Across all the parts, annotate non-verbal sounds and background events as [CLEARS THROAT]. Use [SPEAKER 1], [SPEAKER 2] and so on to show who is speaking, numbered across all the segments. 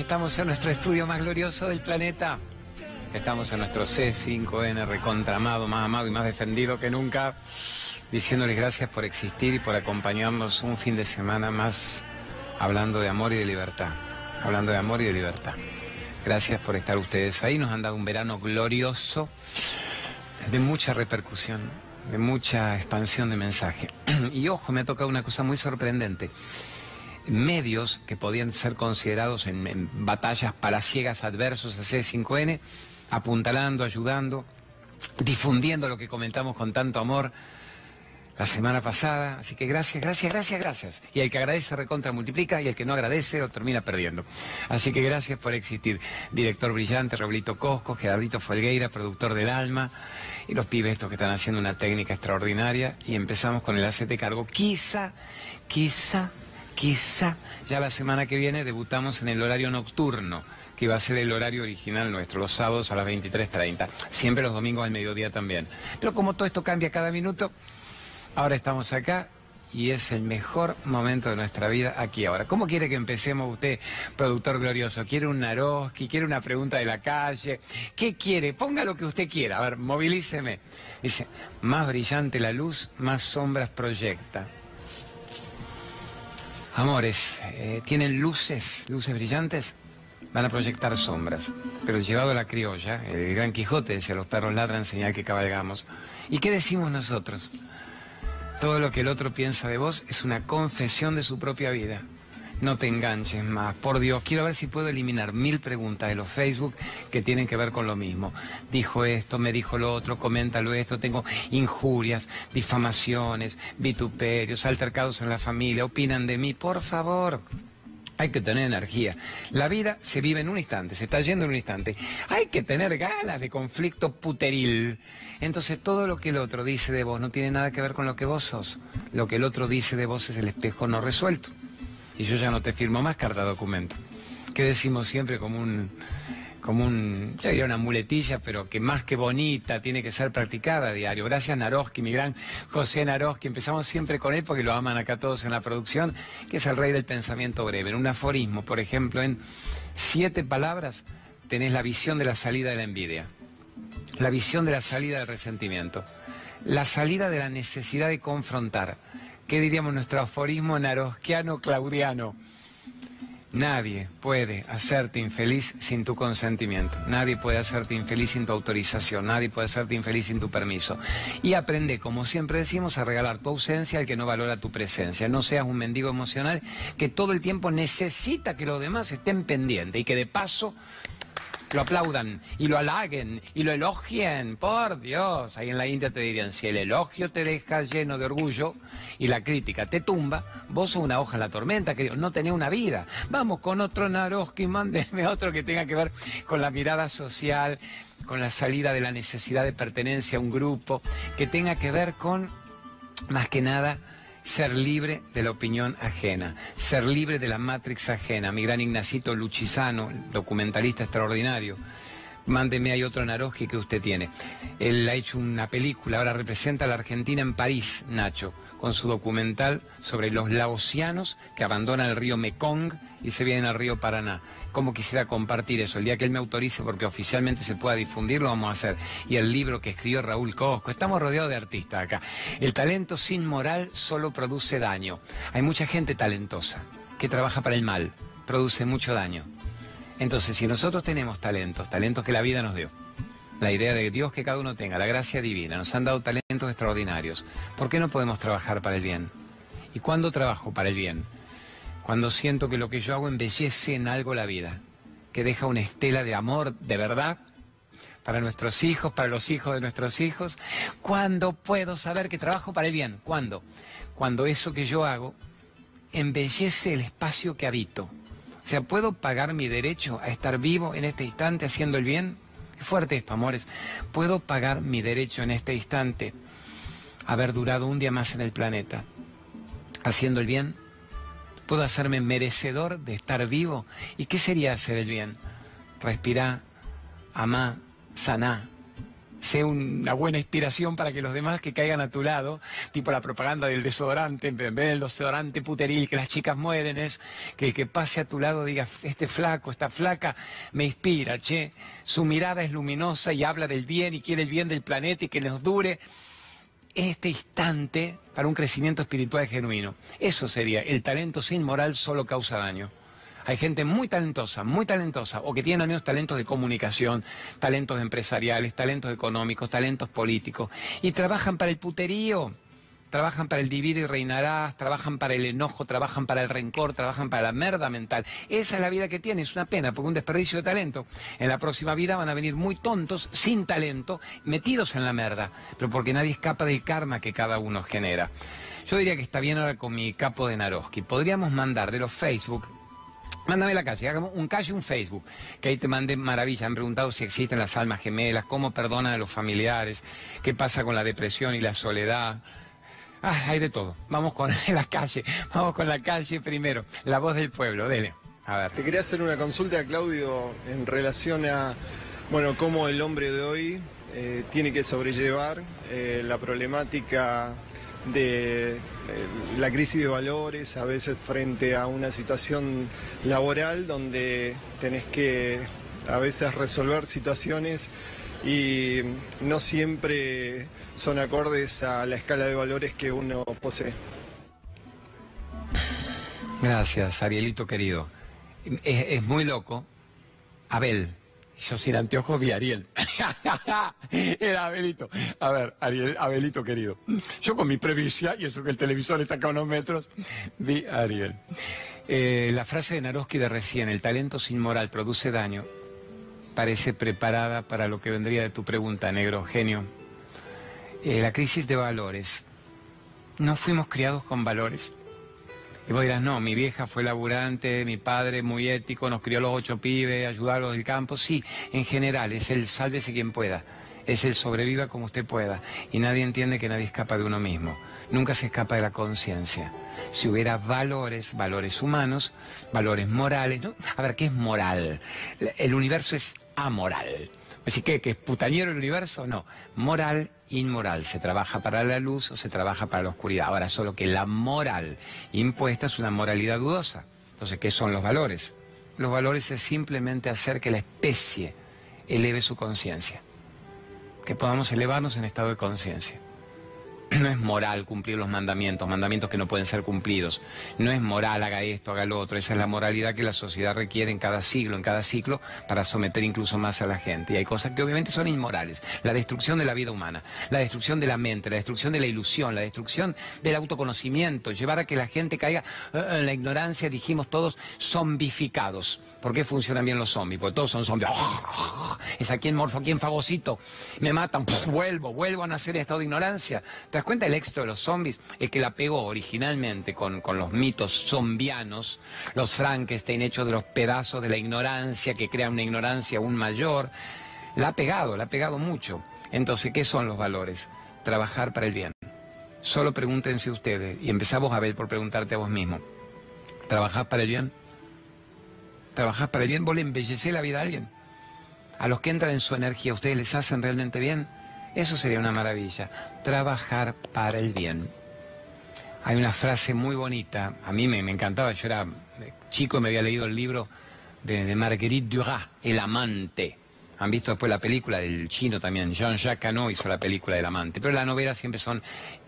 [SPEAKER 1] Estamos en nuestro estudio más glorioso del planeta. Estamos en nuestro C5N recontramado, más amado y más defendido que nunca, diciéndoles gracias por existir y por acompañarnos un fin de semana más hablando de amor y de libertad. Hablando de amor y de libertad. Gracias por estar ustedes ahí. Nos han dado un verano glorioso, de mucha repercusión, de mucha expansión de mensaje. [CLEARS THROAT] Y ojo, me ha tocado una cosa muy sorprendente medios que podían ser considerados en, batallas palaciegas adversos a C5N, apuntalando, ayudando, difundiendo lo que comentamos con tanto amor la semana pasada. Así que gracias, gracias, gracias, gracias. Y el que agradece recontra multiplica y el que no agradece lo termina perdiendo. Así que gracias por existir. Director brillante, Roblito Cosco, Gerardito Folgueira, productor del alma. Y los pibes estos que están haciendo una técnica extraordinaria. Y empezamos con el ACT cargo. Quizá, quizá Quizá ya la semana que viene debutamos en el horario nocturno, que va a ser el horario original nuestro, los sábados a las 23.30. Siempre los domingos al mediodía también. Pero como todo esto cambia cada minuto, ahora estamos acá y es el mejor momento de nuestra vida aquí ahora. ¿Cómo quiere que empecemos usted, productor glorioso? ¿Quiere un Naroski? ¿Quiere una pregunta de la calle? ¿Qué quiere? Ponga lo que usted quiera. A ver, movilíceme. Dice, más brillante la luz, más sombras proyecta. Amores, eh, ¿tienen luces, luces brillantes? Van a proyectar sombras. Pero llevado a la criolla, el gran Quijote decía, los perros ladran señal que cabalgamos. ¿Y qué decimos nosotros? Todo lo que el otro piensa de vos es una confesión de su propia vida. No te enganches más. Por Dios, quiero ver si puedo eliminar mil preguntas de los Facebook que tienen que ver con lo mismo. Dijo esto, me dijo lo otro, coméntalo esto, tengo injurias, difamaciones, vituperios, altercados en la familia, opinan de mí. Por favor. Hay que tener energía. La vida se vive en un instante, se está yendo en un instante. Hay que tener ganas de conflicto puteril. Entonces todo lo que el otro dice de vos no tiene nada que ver con lo que vos sos. Lo que el otro dice de vos es el espejo no resuelto y yo ya no te firmo más carta documento. Que decimos siempre como un, como un, ya diría una muletilla, pero que más que bonita tiene que ser practicada a diario. Gracias Naroski, mi gran José Naroski. Empezamos siempre con él porque lo aman acá todos en la producción, que es el rey del pensamiento breve. En un aforismo, por ejemplo, en siete palabras tenés la visión de la salida de la envidia, la visión de la salida del resentimiento, la salida de la necesidad de confrontar ¿qué diríamos nuestro aforismo narosquiano claudiano? Nadie puede hacerte infeliz sin tu consentimiento, nadie puede hacerte infeliz sin tu autorización, nadie puede hacerte infeliz sin tu permiso. Y aprende, como siempre decimos, a regalar tu ausencia al que no valora tu presencia. No seas un mendigo emocional que todo el tiempo necesita que los demás estén pendientes y que de paso lo aplaudan y lo halaguen y lo elogien. Por Dios, ahí en la India te dirían, si el elogio te deja lleno de orgullo y la crítica te tumba, vos sos una hoja en la tormenta, querido, no tenés una vida. Vamos con otro Naroski, mándeme otro que tenga que ver con la mirada social, con la salida de la necesidad de pertenencia a un grupo, que tenga que ver con, más que nada, ser libre de la opinión ajena, ser libre de la matrix ajena. Mi gran Ignacito Luchisano, documentalista extraordinario. Mándeme, hay otro Naroji que usted tiene. Él ha hecho una película, ahora representa a la Argentina en París, Nacho, con su documental sobre los laosianos que abandonan el río Mekong y se vienen al río Paraná. ¿Cómo quisiera compartir eso? El día que él me autorice, porque oficialmente se pueda difundir, lo vamos a hacer. Y el libro que escribió Raúl Cosco. Estamos rodeados de artistas acá. El talento sin moral solo produce daño. Hay mucha gente talentosa que trabaja para el mal, produce mucho daño. Entonces, si nosotros tenemos talentos, talentos que la vida nos dio, la idea de Dios que cada uno tenga, la gracia divina, nos han dado talentos extraordinarios, ¿por qué no podemos trabajar para el bien? ¿Y cuándo trabajo para el bien? Cuando siento que lo que yo hago embellece en algo la vida, que deja una estela de amor de verdad para nuestros hijos, para los hijos de nuestros hijos. ¿Cuándo puedo saber que trabajo para el bien? ¿Cuándo? Cuando eso que yo hago embellece el espacio que habito o sea, ¿puedo pagar mi derecho a estar vivo en este instante haciendo el bien? Es fuerte esto, amores. ¿Puedo pagar mi derecho en este instante haber durado un día más en el planeta haciendo el bien? ¿Puedo hacerme merecedor de estar vivo? ¿Y qué sería hacer el bien? Respirá, amá, saná. sé una buena inspiración para que los demás que caigan a tu lado, tipo la propaganda del desodorante, en vez del desodorante puteril que las chicas mueren, es que el que pase a tu lado diga, este flaco, esta flaca, me inspira, che, su mirada es luminosa y habla del bien y quiere el bien del planeta y que nos dure este instante para un crecimiento espiritual genuino. Eso sería, el talento sin moral solo causa daño. Hay gente muy talentosa, muy talentosa, o que tiene al menos talentos de comunicación, talentos empresariales, talentos económicos, talentos políticos, y trabajan para el puterío, trabajan para el divide y reinarás, trabajan para el enojo, trabajan para el rencor, trabajan para la merda mental. Esa es la vida que tiene, es una pena, porque un desperdicio de talento. En la próxima vida van a venir muy tontos, sin talento, metidos en la merda, pero porque nadie escapa del karma que cada uno genera. Yo diría que está bien ahora con mi capo de Naroski. Podríamos mandar de los Facebook Mándame la calle, hagamos un calle, un Facebook, que ahí te mande maravilla. Han preguntado si existen las almas gemelas, cómo perdonan a los familiares, qué pasa con la depresión y la soledad. Ah, hay de todo. Vamos con [LAUGHS] la calle, vamos con la calle primero. La voz del pueblo, dele. A ver.
[SPEAKER 2] Te quería hacer una consulta, Claudio, en relación a, bueno, cómo el hombre de hoy eh, tiene que sobrellevar eh, la problemática de eh, la crisis de valores, a veces frente a una situación laboral donde tenés que a veces resolver situaciones y no siempre son acordes a la escala de valores que uno posee.
[SPEAKER 1] Gracias, Arielito querido. Es, es muy loco. Abel, yo sin anteojos vi a Ariel. [LAUGHS] Era Abelito. A ver, Ariel, Abelito querido. Yo con mi previsia, y eso que el televisor está acá a unos metros, vi a Ariel. Eh, la frase de Naroski de recién, el talento sin moral produce daño, parece preparada para lo que vendría de tu pregunta, negro genio. Eh, la crisis de valores. No fuimos criados con valores. Y vos dirás, no, mi vieja fue laburante, mi padre muy ético, nos crió los ocho pibes, ayudó a los del campo. Sí, en general, es el sálvese quien pueda. Es el sobreviva como usted pueda. Y nadie entiende que nadie escapa de uno mismo. Nunca se escapa de la conciencia. Si hubiera valores, valores humanos, valores morales, ¿no? A ver, ¿qué es moral? El universo es amoral. Así que, ¿que es putañero el universo? No. Moral inmoral. Se trabaja para la luz o se trabaja para la oscuridad. Ahora, solo que la moral impuesta es una moralidad dudosa. Entonces, ¿qué son los valores? Los valores es simplemente hacer que la especie eleve su conciencia. Que podamos elevarnos en estado de conciencia. No es moral cumplir los mandamientos, mandamientos que no pueden ser cumplidos. No es moral haga esto, haga lo otro. Esa es la moralidad que la sociedad requiere en cada siglo, en cada ciclo, para someter incluso más a la gente. Y hay cosas que obviamente son inmorales. La destrucción de la vida humana, la destrucción de la mente, la destrucción de la ilusión, la destrucción del autoconocimiento, llevar a que la gente caiga eh, en la ignorancia, dijimos todos, zombificados. ¿Por qué funcionan bien los zombies? Porque todos son zombies. Es aquí en morfo, aquí en fagocito. Me matan, vuelvo, vuelvo a nacer en estado de ignorancia das cuenta el éxito de los zombies? El que la pegó originalmente con, con los mitos zombianos, los Frankenstein hechos de los pedazos de la ignorancia que crean una ignorancia aún mayor, la ha pegado, la ha pegado mucho. Entonces, ¿qué son los valores? Trabajar para el bien. Solo pregúntense ustedes, y empezamos a ver por preguntarte a vos mismo. ¿Trabajar para el bien? ¿Trabajar para el bien? ¿Vos le embellecés la vida a alguien? ¿A los que entran en su energía, ustedes les hacen realmente bien? Eso sería una maravilla, trabajar para el bien. Hay una frase muy bonita, a mí me, encantaba, yo era chico y me había leído el libro de, Marguerite Duras, El amante. Han visto después la película del chino también, Jean-Jacques Cano hizo la película del amante, pero las novelas siempre son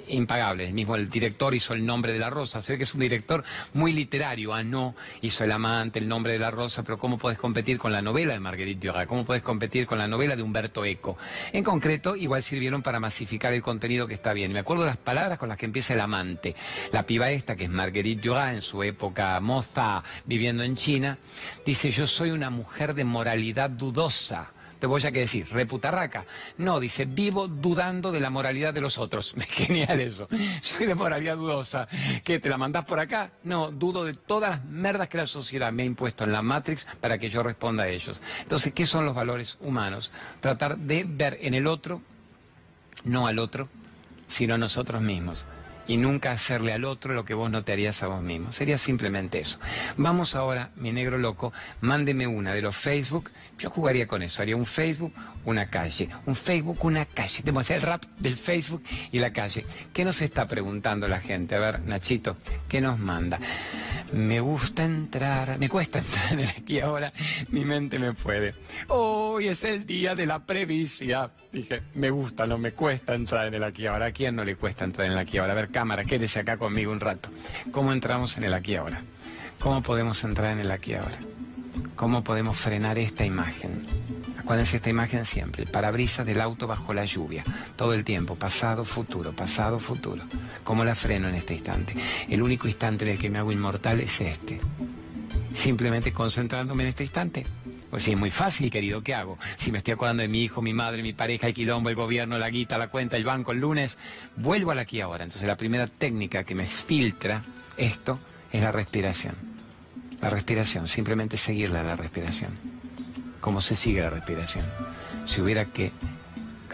[SPEAKER 1] impagables. Mismo el director hizo El nombre de la rosa. Se ve que es un director muy literario. Ah, no, hizo El amante, El nombre de la rosa, pero ¿cómo puedes competir con la novela de Marguerite Duras? ¿Cómo puedes competir con la novela de Humberto Eco? En concreto, igual sirvieron para masificar el contenido que está bien. Me acuerdo de las palabras con las que empieza El amante. La piba esta, que es Marguerite Duras, en su época moza, viviendo en China, dice, yo soy una mujer de moralidad dudosa te voy a que decir, reputarraca. No, dice, vivo dudando de la moralidad de los otros. [LAUGHS] Genial eso. Soy de moralidad dudosa. ¿Qué, te la mandás por acá? No, dudo de todas las merdas que la sociedad me ha impuesto en la Matrix para que yo responda a ellos. Entonces, ¿qué son los valores humanos? Tratar de ver en el otro, no al otro, sino a nosotros mismos. Y nunca hacerle al otro lo que vos no te harías a vos mismo. Sería simplemente eso. Vamos ahora, mi negro loco, mándeme una de los Facebook. Yo jugaría con eso. Haría un Facebook, una calle. Un Facebook, una calle. Tenemos el rap del Facebook y la calle. ¿Qué nos está preguntando la gente? A ver, Nachito, ¿qué nos manda? Me gusta entrar, me cuesta [LAUGHS] entrar aquí ahora, mi mente me puede. Hoy es el día de la previsión. Dije, me gusta, no me cuesta entrar en el aquí ahora. ¿A quién no le cuesta entrar en el aquí ahora? A ver, cámara, quédese acá conmigo un rato. ¿Cómo entramos en el aquí ahora? ¿Cómo podemos entrar en el aquí ahora? ¿Cómo podemos frenar esta imagen? Acuérdense esta imagen siempre, parabrisas del auto bajo la lluvia, todo el tiempo, pasado, futuro, pasado, futuro. ¿Cómo la freno en este instante? El único instante en el que me hago inmortal es este. Simplemente concentrándome en este instante. Pues sí, es muy fácil, querido, ¿qué hago? Si me estoy acordando de mi hijo, mi madre, mi pareja, el quilombo, el gobierno, la guita, la cuenta, el banco, el lunes, vuelvo al aquí ahora. Entonces la primera técnica que me filtra esto es la respiración. La respiración, simplemente seguirla la respiración. ¿Cómo se sigue la respiración? Si hubiera que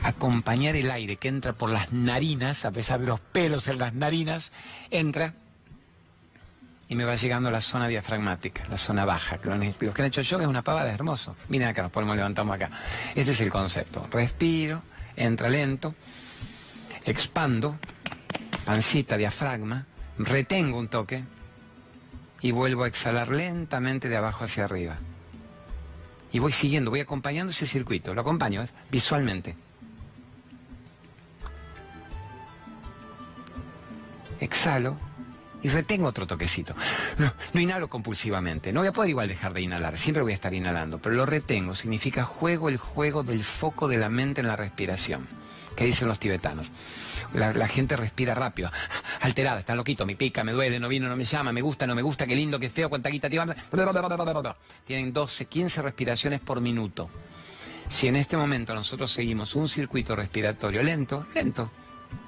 [SPEAKER 1] acompañar el aire que entra por las narinas, a pesar de los pelos en las narinas, entra y me va llegando la zona diafragmática, la zona baja. Que los que han hecho yoga es una pavada, es hermoso. Miren acá, nos ponemos, levantamos acá. Este es el concepto. Respiro, entra lento, expando, pancita, diafragma, retengo un toque y vuelvo a exhalar lentamente de abajo hacia arriba. Y voy siguiendo, voy acompañando ese circuito, lo acompaño ¿eh? visualmente. Exhalo, y retengo otro toquecito. No, inhalo compulsivamente, no voy a poder igual dejar de inhalar, siempre voy a estar inhalando, pero lo retengo, significa juego el juego del foco de la mente en la respiración. ¿Qué dicen los tibetanos? La, gente respira rápido, alterada, está loquito, me pica, me duele, no vino, no me llama, me gusta, no me gusta, qué lindo, qué feo, cuánta guita Tienen 12, 15 respiraciones por minuto. Si en este momento nosotros seguimos un circuito respiratorio lento, lento,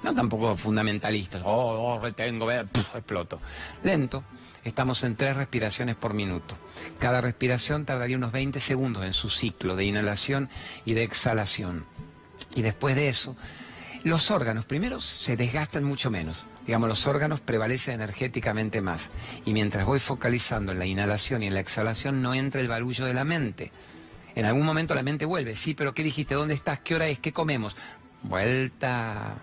[SPEAKER 1] no tampoco fundamentalistas, oh, oh retengo, ve, exploto. Lento, estamos en tres respiraciones por minuto. Cada respiración tardaría unos 20 segundos en su ciclo de inhalación y de exhalación. Y después de eso, los órganos primero se desgastan mucho menos. Digamos, los órganos prevalecen energéticamente más. Y mientras voy focalizando en la inhalación y en la exhalación, no entra el barullo de la mente. En algún momento la mente vuelve, sí, pero ¿qué dijiste? ¿Dónde estás? ¿Qué hora es? ¿Qué comemos? Vuelta,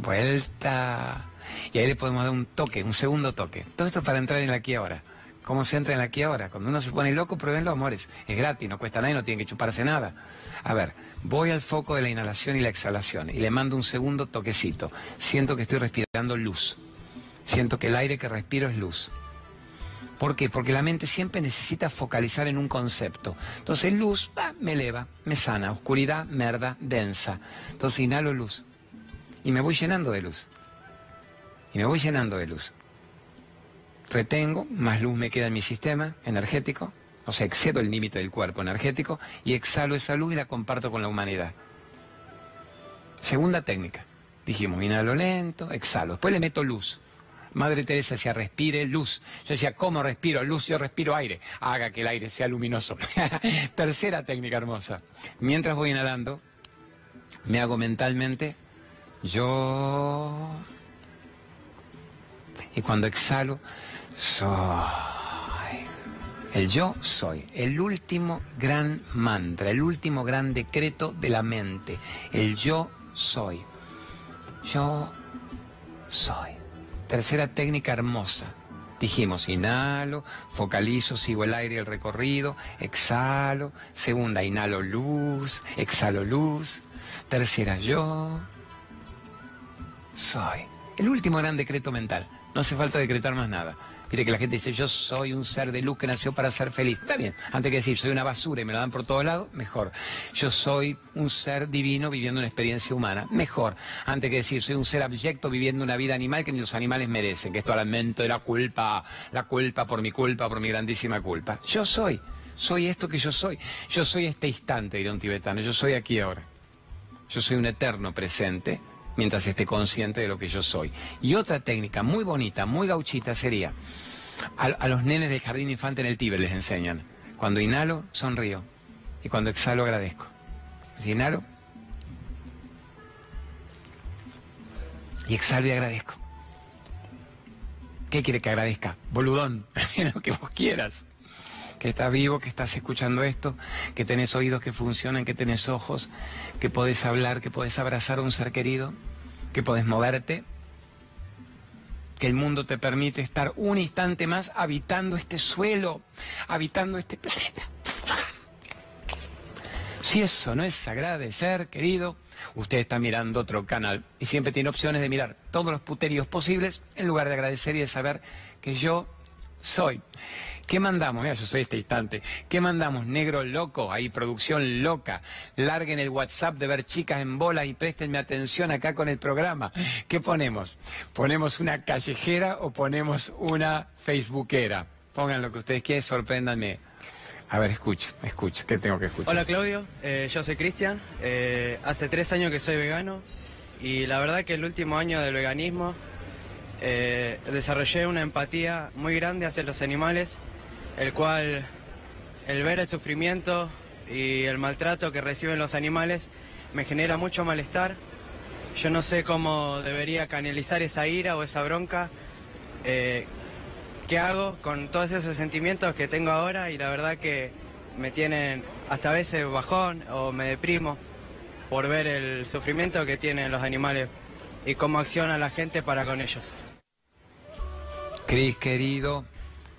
[SPEAKER 1] vuelta. Y ahí le podemos dar un toque, un segundo toque. Todo esto para entrar en el aquí ahora. ¿Cómo se entra en el aquí ahora? Cuando uno se pone loco, pruébenlo, amores. Es gratis, no cuesta nada y no tiene que chuparse nada. A ver, voy al foco de la inhalación y la exhalación y le mando un segundo toquecito. Siento que estoy respirando luz. Siento que el aire que respiro es luz. ¿Por qué? Porque la mente siempre necesita focalizar en un concepto. Entonces luz me eleva, me sana. Oscuridad, merda, densa. Entonces inhalo luz y me voy llenando de luz. Y me voy llenando de luz. Retengo, más luz me queda en mi sistema energético, o sea, excedo el límite del cuerpo energético y exhalo esa luz y la comparto con la humanidad. Segunda técnica. Dijimos, inhalo lento, exhalo. Después le meto luz. Madre Teresa decía, respire luz. Yo decía, ¿cómo respiro luz? Yo respiro aire. Haga que el aire sea luminoso. [LAUGHS] Tercera técnica hermosa. Mientras voy inhalando, me hago mentalmente yo. Y cuando exhalo, soy. El yo soy, el último gran mantra, el último gran decreto de la mente. El yo soy. Yo soy. Tercera técnica hermosa. Dijimos, inhalo, focalizo, sigo el aire el recorrido, exhalo. Segunda, inhalo luz, exhalo luz. Tercera, yo soy. El último gran decreto mental. No hace falta decretar más nada. Viste que la gente dice, yo soy un ser de luz que nació para ser feliz. Está bien, antes que decir, soy una basura y me la dan por todos lados, mejor. Yo soy un ser divino viviendo una experiencia humana, mejor. Antes que decir, soy un ser abyecto viviendo una vida animal que ni los animales merecen, que esto alimento de la culpa, la culpa por mi culpa, por mi grandísima culpa. Yo soy, soy esto que yo soy. Yo soy este instante, diría un tibetano, yo soy aquí ahora. Yo soy un eterno presente mientras esté consciente de lo que yo soy. Y otra técnica muy bonita, muy gauchita sería, a, los nenes del jardín infante en el Tíbet les enseñan, cuando inhalo, sonrío, y cuando exhalo, agradezco. Inhalo, y exhalo y agradezco. ¿Qué quiere que agradezca? Boludón, [LAUGHS] lo que vos quieras. Que estás vivo, que estás escuchando esto, que tenés oídos que funcionan, que tenés ojos, que podés hablar, que podés abrazar a un ser querido, que podés moverte, que el mundo te permite estar un instante más habitando este suelo, habitando este planeta. Si eso no es agradecer, querido, usted está mirando otro canal y siempre tiene opciones de mirar todos los puterios posibles en lugar de agradecer y de saber que yo soy. ¿Qué mandamos? Mira, yo soy este instante. ¿Qué mandamos? Negro loco, ahí producción loca. Larguen el WhatsApp de ver chicas en bolas y préstenme atención acá con el programa. ¿Qué ponemos? ¿Ponemos una callejera o ponemos una facebookera? Pongan lo que ustedes quieran, sorpréndanme. A ver, escucho, escucho. ¿Qué tengo que escuchar?
[SPEAKER 3] Hola Claudio, eh, yo soy Cristian. Eh, hace tres años que soy vegano y la verdad que el último año del veganismo eh, desarrollé una empatía muy grande hacia los animales, el cual el ver el sufrimiento y el maltrato que reciben los animales me genera mucho malestar. Yo no sé cómo debería canalizar esa ira o esa bronca qué hago con todos esos sentimientos que tengo ahora y la verdad que me tienen hasta a veces bajón o me deprimo por ver el sufrimiento que tienen los animales y cómo acciona la gente para con ellos.
[SPEAKER 1] Cris, querido,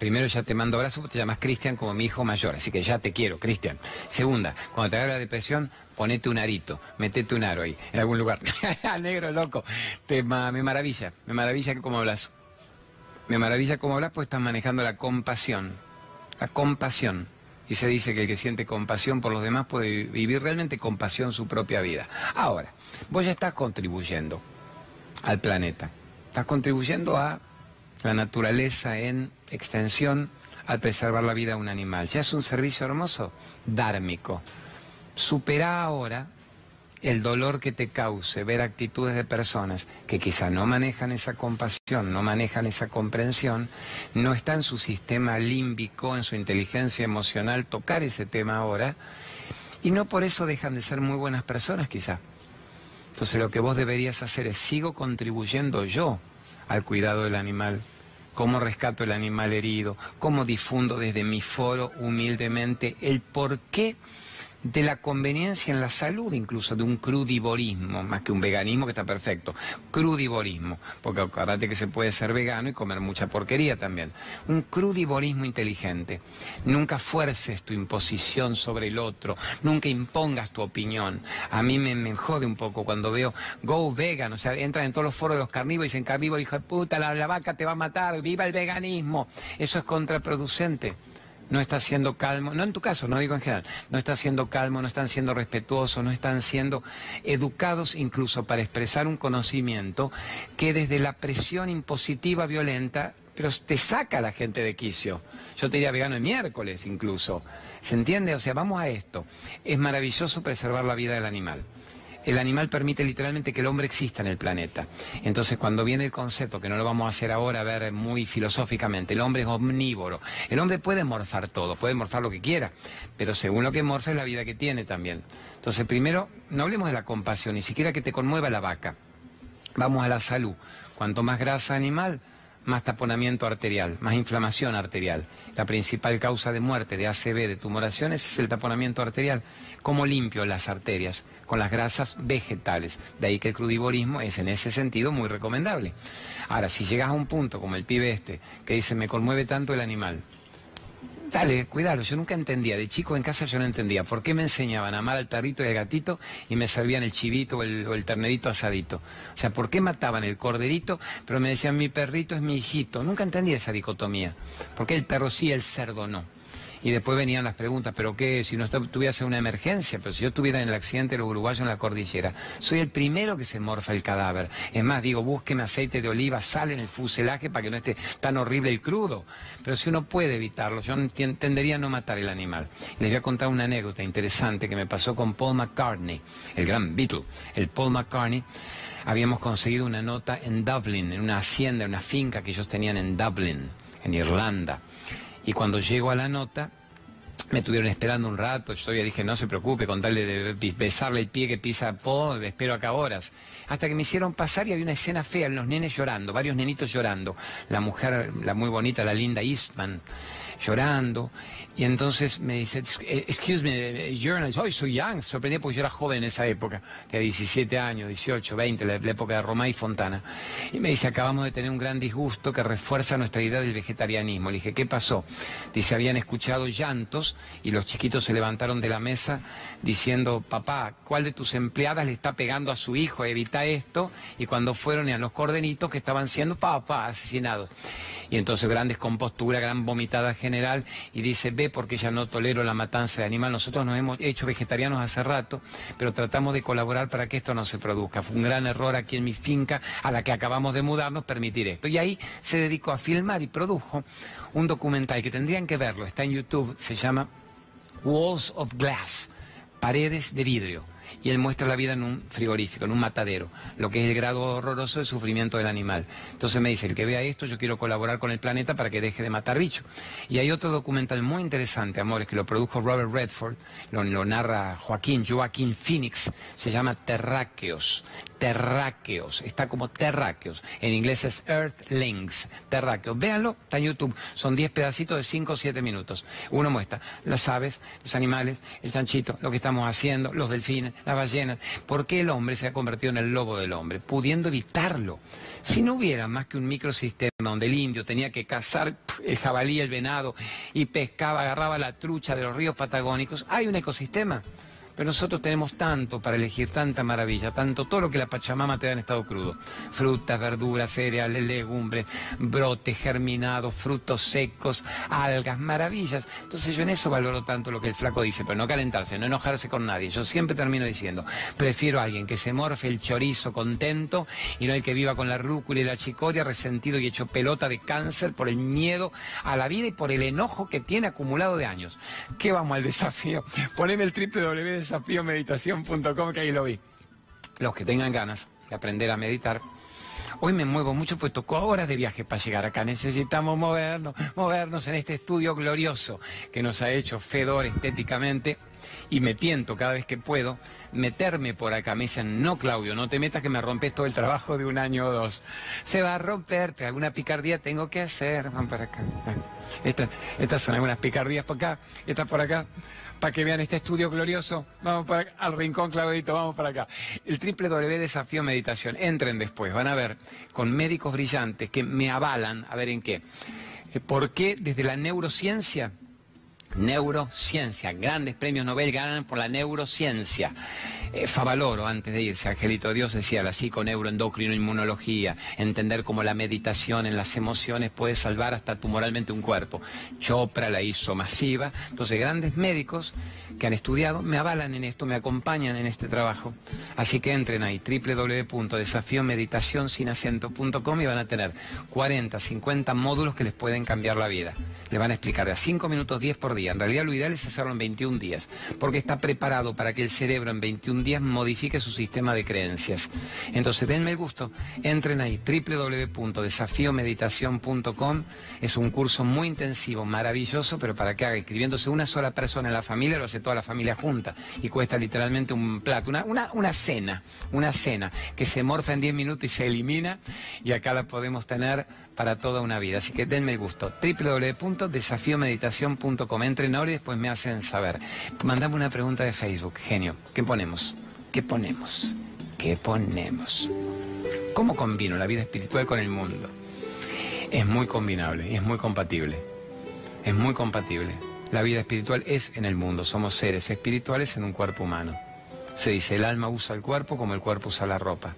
[SPEAKER 1] primero ya te mando abrazos, te llamas Cristian como mi hijo mayor, así que ya te quiero, Cristian. Segunda, cuando te agarra la depresión, ponete un arito, metete un aro ahí, en algún lugar. [LAUGHS] Negro, loco, me maravilla, me maravilla cómo hablas. Me maravilla cómo hablas, pues estás manejando la compasión. La compasión. Y se dice que el que siente compasión por los demás puede vivir realmente compasión su propia vida. Ahora, vos ya estás contribuyendo al planeta. Estás contribuyendo a la naturaleza en extensión al preservar la vida de un animal. Ya es un servicio hermoso, dármico. Supera ahora el dolor que te cause ver actitudes de personas que quizá no manejan esa compasión, no manejan esa comprensión, no está en su sistema límbico, en su inteligencia emocional tocar ese tema ahora, y no por eso dejan de ser muy buenas personas quizá. Entonces lo que vos deberías hacer es sigo contribuyendo yo al cuidado del animal, cómo rescato el animal herido, cómo difundo desde mi foro humildemente el por qué de la conveniencia en la salud, incluso de un crudivorismo, más que un veganismo que está perfecto, crudivorismo, porque acuérdate que se puede ser vegano y comer mucha porquería también. Un crudivorismo inteligente. Nunca fuerces tu imposición sobre el otro, nunca impongas tu opinión. A mí me, me jode un poco cuando veo go vegan, o sea, entran en todos los foros de los carnívoros y dicen carnívoro, hijo de puta, la, la vaca te va a matar, viva el veganismo. Eso es contraproducente no está siendo calmo, no en tu caso, no digo en general, no está siendo calmo, no están siendo respetuosos, no están siendo educados incluso para expresar un conocimiento que desde la presión impositiva violenta, pero te saca a la gente de quicio. Yo te diría vegano el miércoles incluso. ¿Se entiende? O sea, vamos a esto. Es maravilloso preservar la vida del animal el animal permite literalmente que el hombre exista en el planeta. Entonces, cuando viene el concepto, que no lo vamos a hacer ahora, a ver muy filosóficamente, el hombre es omnívoro. El hombre puede morfar todo, puede morfar lo que quiera, pero según lo que morfa es la vida que tiene también. Entonces, primero, no hablemos de la compasión, ni siquiera que te conmueva la vaca. Vamos a la salud. Cuanto más grasa animal, más taponamiento arterial, más inflamación arterial. La principal causa de muerte de ACV, de tumoraciones, es el taponamiento arterial. ¿Cómo limpio las arterias? Con las grasas vegetales. De ahí que el crudivorismo es en ese sentido muy recomendable. Ahora, si llegas a un punto como el pibe este, que dice, me conmueve tanto el animal, Dale, cuidado, yo nunca entendía, de chico en casa yo no entendía por qué me enseñaban a amar al perrito y al gatito y me servían el chivito o el, o el, ternerito asadito. O sea, ¿por qué mataban el corderito, pero me decían mi perrito es mi hijito? Nunca entendía esa dicotomía. ¿Por qué el perro sí, el cerdo no? Y después venían las preguntas, ¿pero qué? Si no tuviese una emergencia, pero si yo estuviera en el accidente de los uruguayos en la cordillera, soy el primero que se morfa el cadáver. Es más, digo, búsqueme aceite de oliva, sal en el fuselaje para que no esté tan horrible el crudo. Pero si uno puede evitarlo, yo tendería a no matar el animal. Les voy a contar una anécdota interesante que me pasó con Paul McCartney, el gran Beatle. El Paul McCartney habíamos conseguido una nota en Dublin, en una hacienda, en una finca que ellos tenían en Dublin, en Irlanda. Y cuando llego a la nota, Me tuvieron esperando un rato, yo todavía dije, no se preocupe, con tal de besarle el pie que pisa Po, espero acá horas. Hasta que me hicieron pasar y había una escena fea, los nenes llorando, varios nenitos llorando. La mujer, la muy bonita, la linda Eastman, llorando. Y entonces me dice, excuse me, you're oh, so young. Sorprendí porque yo era joven en esa época, tenía 17 años, 18, 20, la, época de Romá y Fontana. Y me dice, acabamos de tener un gran disgusto que refuerza nuestra idea del vegetarianismo. Le dije, ¿qué pasó? Dice, habían escuchado llantos y los chiquitos se levantaron de la mesa diciendo, papá, ¿cuál de tus empleadas le está pegando a su hijo? Evita esto. Y cuando fueron a los cordenitos que estaban siendo, papá, asesinados. Y entonces gran descompostura, gran vomitada general. Y dice, ve porque ya no tolero la matanza de animal. Nosotros nos hemos hecho vegetarianos hace rato, pero tratamos de colaborar para que esto no se produzca. Fue un gran error aquí en mi finca, a la que acabamos de mudarnos, permitir esto. Y ahí se dedicó a filmar y produjo un documental que tendrían que verlo, está en YouTube, se llama Walls of Glass, paredes de vidrio y él muestra la vida en un frigorífico, en un matadero, lo que es el grado horroroso de sufrimiento del animal. Entonces me dice, el que vea esto, yo quiero colaborar con el planeta para que deje de matar bichos. Y hay otro documental muy interesante, amores, que lo produjo Robert Redford, lo, narra Joaquín, Joaquín Phoenix, se llama Terráqueos. Terráqueos, está como terráqueos. En inglés es Earthlings, terráqueos. Véanlo, está en YouTube. Son 10 pedacitos de 5 o 7 minutos. Uno muestra las aves, los animales, el chanchito, lo que estamos haciendo, los delfines, las ballenas. ¿Por qué el hombre se ha convertido en el lobo del hombre? Pudiendo evitarlo. Si no hubiera más que un microsistema donde el indio tenía que cazar el jabalí, el venado, y pescaba, agarraba la trucha de los ríos patagónicos, hay un ecosistema. Pero nosotros tenemos tanto para elegir, tanta maravilla, tanto todo lo que la Pachamama te da en estado crudo. Frutas, verduras, cereales, legumbres, brotes germinados, frutos secos, algas, maravillas. Entonces yo en eso valoro tanto lo que el flaco dice, pero no calentarse, no enojarse con nadie. Yo siempre termino diciendo, prefiero a alguien que se morfe el chorizo contento y no el que viva con la rúcula y la chicoria resentido y hecho pelota de cáncer por el miedo a la vida y por el enojo que tiene acumulado de años. ¿Qué vamos al desafío? Poneme el triple W desafiomeditación.com, que ahí lo vi. Los que tengan ganas de aprender a meditar. Hoy me muevo mucho, pues tocó horas de viaje para llegar acá. Necesitamos movernos, movernos en este estudio glorioso que nos ha hecho Fedor estéticamente y me tiento cada vez que puedo meterme por acá. Me dicen, no, Claudio, no te metas que me rompes todo el trabajo de un año o dos. Se va a romperte, alguna picardía tengo que hacer. Van para acá. estas son algunas picardías por acá, estas por acá para que vean este estudio glorioso. Vamos para, al rincón, Claudito, vamos para acá. El W Desafío Meditación. Entren después, van a ver con médicos brillantes que me avalan, a ver en qué. Eh, ¿Por qué desde la neurociencia Neurociencia, grandes premios Nobel ganan por la neurociencia. Eh, Favaloro, antes de irse, Angelito Dios decía la psiconeuroendocrino inmunología, entender cómo la meditación en las emociones puede salvar hasta tumoralmente un cuerpo. Chopra la hizo masiva. Entonces, grandes médicos que han estudiado me avalan en esto, me acompañan en este trabajo. Así que entren ahí, www.desafiomeditacionsinacento.com y van a tener 40, 50 módulos que les pueden cambiar la vida. Le van a explicar de a 5 minutos 10 por día en realidad lo ideal es hacerlo en 21 días, porque está preparado para que el cerebro en 21 días modifique su sistema de creencias. Entonces denme el gusto, entren ahí, www.desafiomeditación.com. Es un curso muy intensivo, maravilloso, pero para que haga escribiéndose una sola persona en la familia, lo hace toda la familia junta y cuesta literalmente un plato, una, una, una cena, una cena que se morfa en 10 minutos y se elimina y acá la podemos tener para toda una vida. Así que denme el gusto. www.desafiomeditación.com. Entren ahora y después me hacen saber. Mandame una pregunta de Facebook. Genio, ¿qué ponemos? ¿Qué ponemos? ¿Qué ponemos? ¿Cómo combino la vida espiritual con el mundo? Es muy combinable es muy compatible. Es muy compatible. La vida espiritual es en el mundo. Somos seres espirituales en un cuerpo humano. Se dice, el alma usa el cuerpo como el cuerpo usa la ropa.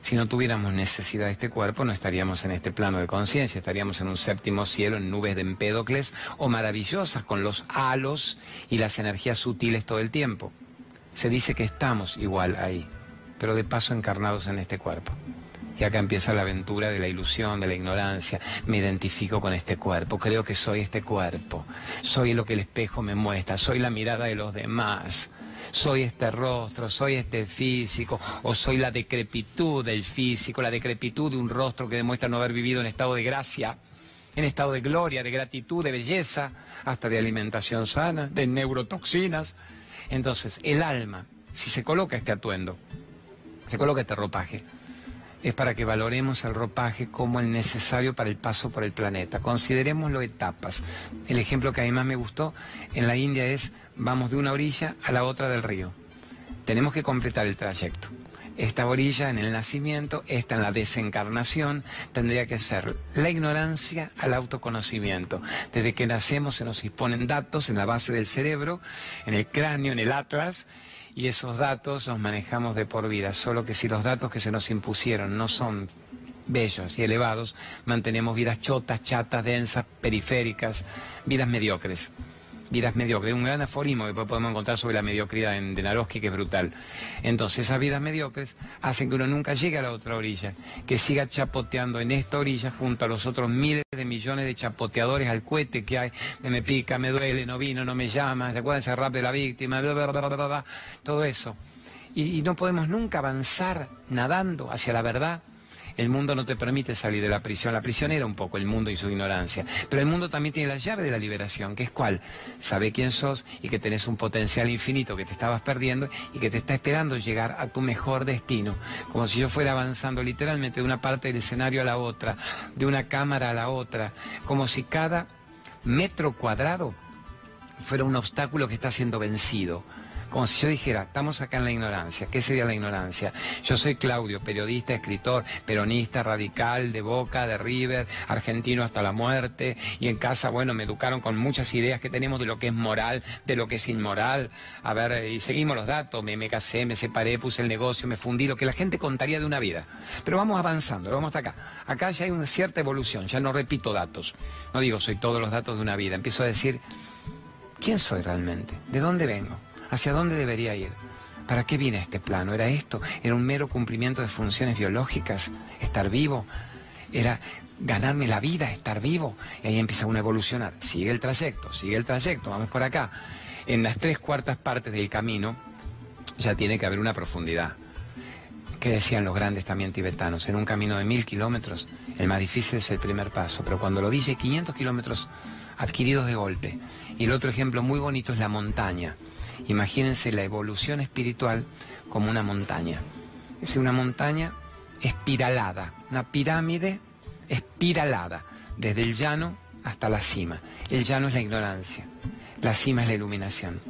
[SPEAKER 1] Si no tuviéramos necesidad de este cuerpo, no estaríamos en este plano de conciencia, estaríamos en un séptimo cielo, en nubes de Empédocles o maravillosas con los halos y las energías sutiles todo el tiempo. Se dice que estamos igual ahí, pero de paso encarnados en este cuerpo. Y acá empieza la aventura de la ilusión, de la ignorancia. Me identifico con este cuerpo, creo que soy este cuerpo. Soy lo que el espejo me muestra, soy la mirada de los demás soy este rostro, soy este físico, o soy la decrepitud del físico, la decrepitud de un rostro que demuestra no haber vivido en estado de gracia. en estado de gloria, de gratitud, de belleza, hasta de alimentación sana, de neurotoxinas. Entonces, el alma, si se coloca este atuendo, se coloca este ropaje, es para que valoremos el ropaje como el necesario para el paso por el planeta. Considerémoslo etapas. El ejemplo que a mí más me gustó en la India es, vamos de una orilla a la otra del río. Tenemos que completar el trayecto. Esta orilla en el nacimiento, esta en la desencarnación, tendría que ser la ignorancia al autoconocimiento. Desde que nacemos se nos disponen datos en la base del cerebro, en el cráneo, en el atlas, y esos datos los manejamos de por vida. Solo que si los datos que se nos impusieron no son bellos y elevados, mantenemos vidas chotas, chatas, densas, periféricas, vidas mediocres vidas mediocres. Un gran aforismo que podemos encontrar sobre la mediocridad en de Naroski, que es brutal. Entonces, esas vidas mediocres hacen que uno nunca llegue a la otra orilla, que siga chapoteando en esta orilla junto a los otros miles de millones de chapoteadores al cohete que hay, de me pica, me duele, no vino, no me llama, ¿se acuerdan ese rap de la víctima? todo eso. y no podemos nunca avanzar nadando hacia la verdad el mundo no te permite salir de la prisión. La prisión era un poco el mundo y su ignorancia. Pero el mundo también tiene la llave de la liberación, que es cuál? Sabe quién sos y que tenés un potencial infinito que te estabas perdiendo y que te está esperando llegar a tu mejor destino. Como si yo fuera avanzando literalmente de una parte del escenario a la otra, de una cámara a la otra, como si cada metro cuadrado fuera un obstáculo que está siendo vencido como si yo dijera, estamos acá en la ignorancia. ¿Qué sería la ignorancia? Yo soy Claudio, periodista, escritor, peronista, radical, de Boca, de River, argentino hasta la muerte, y en casa, bueno, me educaron con muchas ideas que tenemos de lo que es moral, de lo que es inmoral. A ver, y seguimos los datos, me, me casé, me separé, puse el negocio, me fundí, lo que la gente contaría de una vida. Pero vamos avanzando, vamos hasta acá. Acá ya hay una cierta evolución, ya no repito datos. No digo soy todos los datos de una vida, empiezo a decir, ¿quién soy realmente? ¿De dónde vengo? ¿Hacia dónde debería ir? ¿Para qué viene este plano? ¿Era esto? ¿Era un mero cumplimiento de funciones biológicas? ¿Estar vivo? ¿Era ganarme la vida, estar vivo? Y ahí empieza uno a evolucionar. Sigue el trayecto, sigue el trayecto, vamos por acá. En las tres cuartas partes del camino ya tiene que haber una profundidad. ¿Qué decían los grandes también tibetanos? En un camino de mil kilómetros, el más difícil es el primer paso, pero cuando lo dije, 500 kilómetros adquiridos de golpe. Y el otro ejemplo muy bonito es la montaña. Imagínense la evolución espiritual como una montaña. Es una montaña espiralada, una pirámide espiralada, desde el llano hasta la cima. El llano es la ignorancia, la cima es la iluminación.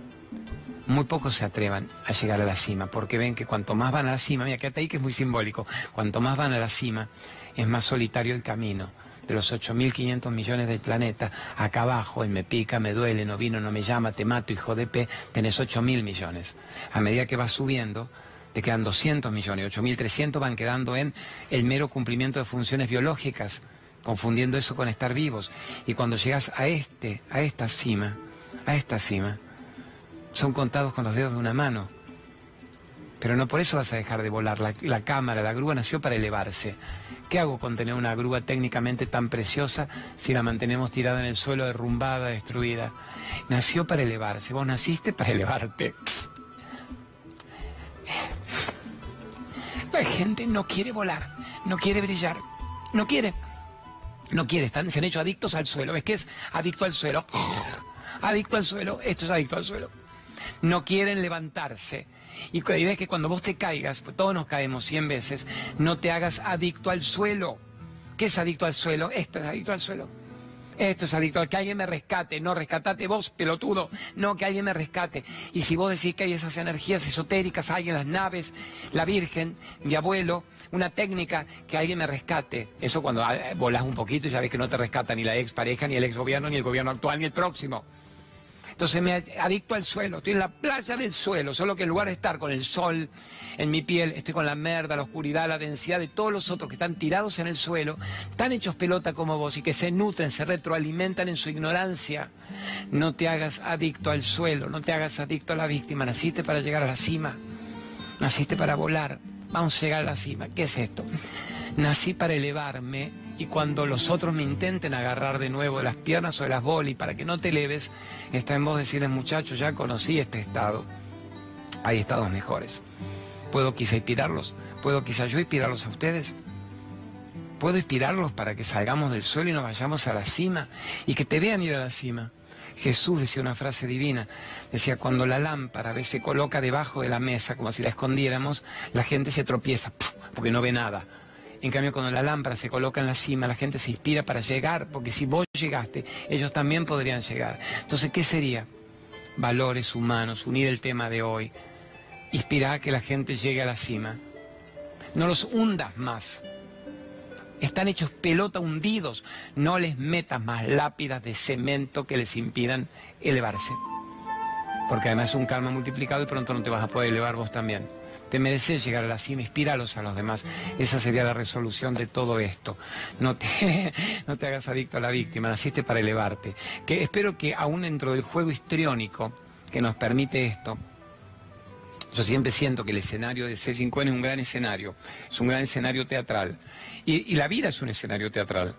[SPEAKER 1] Muy pocos se atrevan a llegar a la cima porque ven que cuanto más van a la cima, mira, quédate ahí que es muy simbólico, cuanto más van a la cima, es más solitario el camino los 8.500 millones del planeta, acá abajo, en me pica, me duele, no vino, no me llama, te mato, hijo de P, tenés 8.000 millones. A medida que vas subiendo, te quedan 200 millones, 8.300 van quedando en el mero cumplimiento de funciones biológicas, confundiendo eso con estar vivos. Y cuando llegas a este, a esta cima, a esta cima, son contados con los dedos de una mano. Pero no por eso vas a dejar de volar. La, la cámara, la grúa nació para elevarse. ¿Qué hago con tener una grúa técnicamente tan preciosa si la mantenemos tirada en el suelo, derrumbada, destruida? Nació para elevarse. Vos naciste para [LAUGHS] elevarte. La gente no quiere volar, no quiere brillar, no quiere. No quiere, están, se han hecho adictos al suelo. ¿Ves que es adicto al suelo? [LAUGHS] Adicto al suelo, esto es adicto al suelo. No quieren levantarse y ves que cuando vos te caigas, pues todos nos caemos 100 veces, no te hagas adicto al suelo. ¿Qué es adicto al suelo? Esto es adicto al suelo. Esto es adicto a que alguien me rescate. No, rescatate vos, pelotudo. No, que alguien me rescate. Y si vos decís que hay esas energías esotéricas, alguien, las naves, la Virgen, mi abuelo, una técnica que alguien me rescate. Eso cuando ah, volás un poquito ya ves que no te rescata ni la ex pareja, ni el ex gobierno, ni el gobierno actual, ni el próximo. Entonces me adicto al suelo, estoy en la playa del suelo, solo que en lugar de estar con el sol en mi piel, estoy con la merda, la oscuridad, la densidad de todos los otros que están tirados en el suelo, tan hechos pelota como vos y que se nutren, se retroalimentan en su ignorancia. No te hagas adicto al suelo, no te hagas adicto a la víctima, naciste para llegar a la cima, naciste para volar, vamos a llegar a la cima. ¿Qué es esto? Nací para elevarme y cuando los otros me intenten agarrar de nuevo de las piernas o de las bolis para que no te eleves, está en vos decirles, muchachos, ya conocí este estado. Hay estados mejores. ¿Puedo quizá inspirarlos? ¿Puedo quizá yo inspirarlos a ustedes? ¿Puedo inspirarlos para que salgamos del suelo y nos vayamos a la cima? Y que te vean ir a la cima. Jesús decía una frase divina, decía, cuando la lámpara se coloca debajo de la mesa, como si la escondiéramos, la gente se tropieza, porque no ve nada. En cambio, cuando la lámpara se coloca en la cima, la gente se inspira para llegar, porque si vos llegaste, ellos también podrían llegar. Entonces, ¿qué sería? Valores humanos, unir el tema de hoy, inspirar a que la gente llegue a la cima. No los hundas más. Están hechos pelota hundidos. No les metas más lápidas de cemento que les impidan elevarse. Porque además es un karma multiplicado y pronto no te vas a poder elevar vos también. Te mereces llegar a la cima, inspíralos a los demás. Esa sería la resolución de todo esto. No te, [LAUGHS] no te hagas adicto a la víctima, naciste para elevarte. Que espero que aún dentro del juego histriónico que nos permite esto, yo siempre siento que el escenario de C5N es un gran escenario, es un gran escenario teatral. Y, y la vida es un escenario teatral.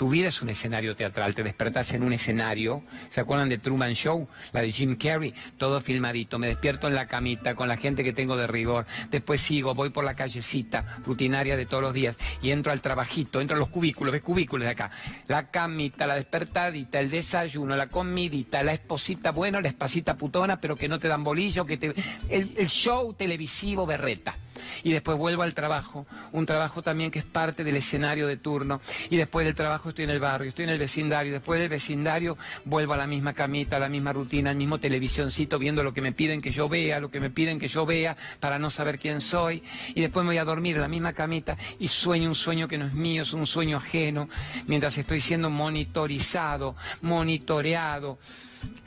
[SPEAKER 1] Tu vida es un escenario teatral, te despertás en un escenario. ¿Se acuerdan de Truman Show? La de Jim Carrey, todo filmadito. Me despierto en la camita con la gente que tengo de rigor. Después sigo, voy por la callecita rutinaria de todos los días y entro al trabajito, entro a los cubículos, ves cubículos de acá. La camita, la despertadita, el desayuno, la comidita, la esposita, bueno, la espacita putona, pero que no te dan bolillo, que te... el, el show televisivo berreta y después vuelvo al trabajo, un trabajo también que es parte del escenario de turno, y después del trabajo estoy en el barrio, estoy en el vecindario, después del vecindario vuelvo a la misma camita, a la misma rutina, al mismo televisioncito, viendo lo que me piden que yo vea, lo que me piden que yo vea, para no saber quién soy, y después me voy a dormir en la misma camita y sueño un sueño que no es mío, es un sueño ajeno, mientras estoy siendo monitorizado, monitoreado,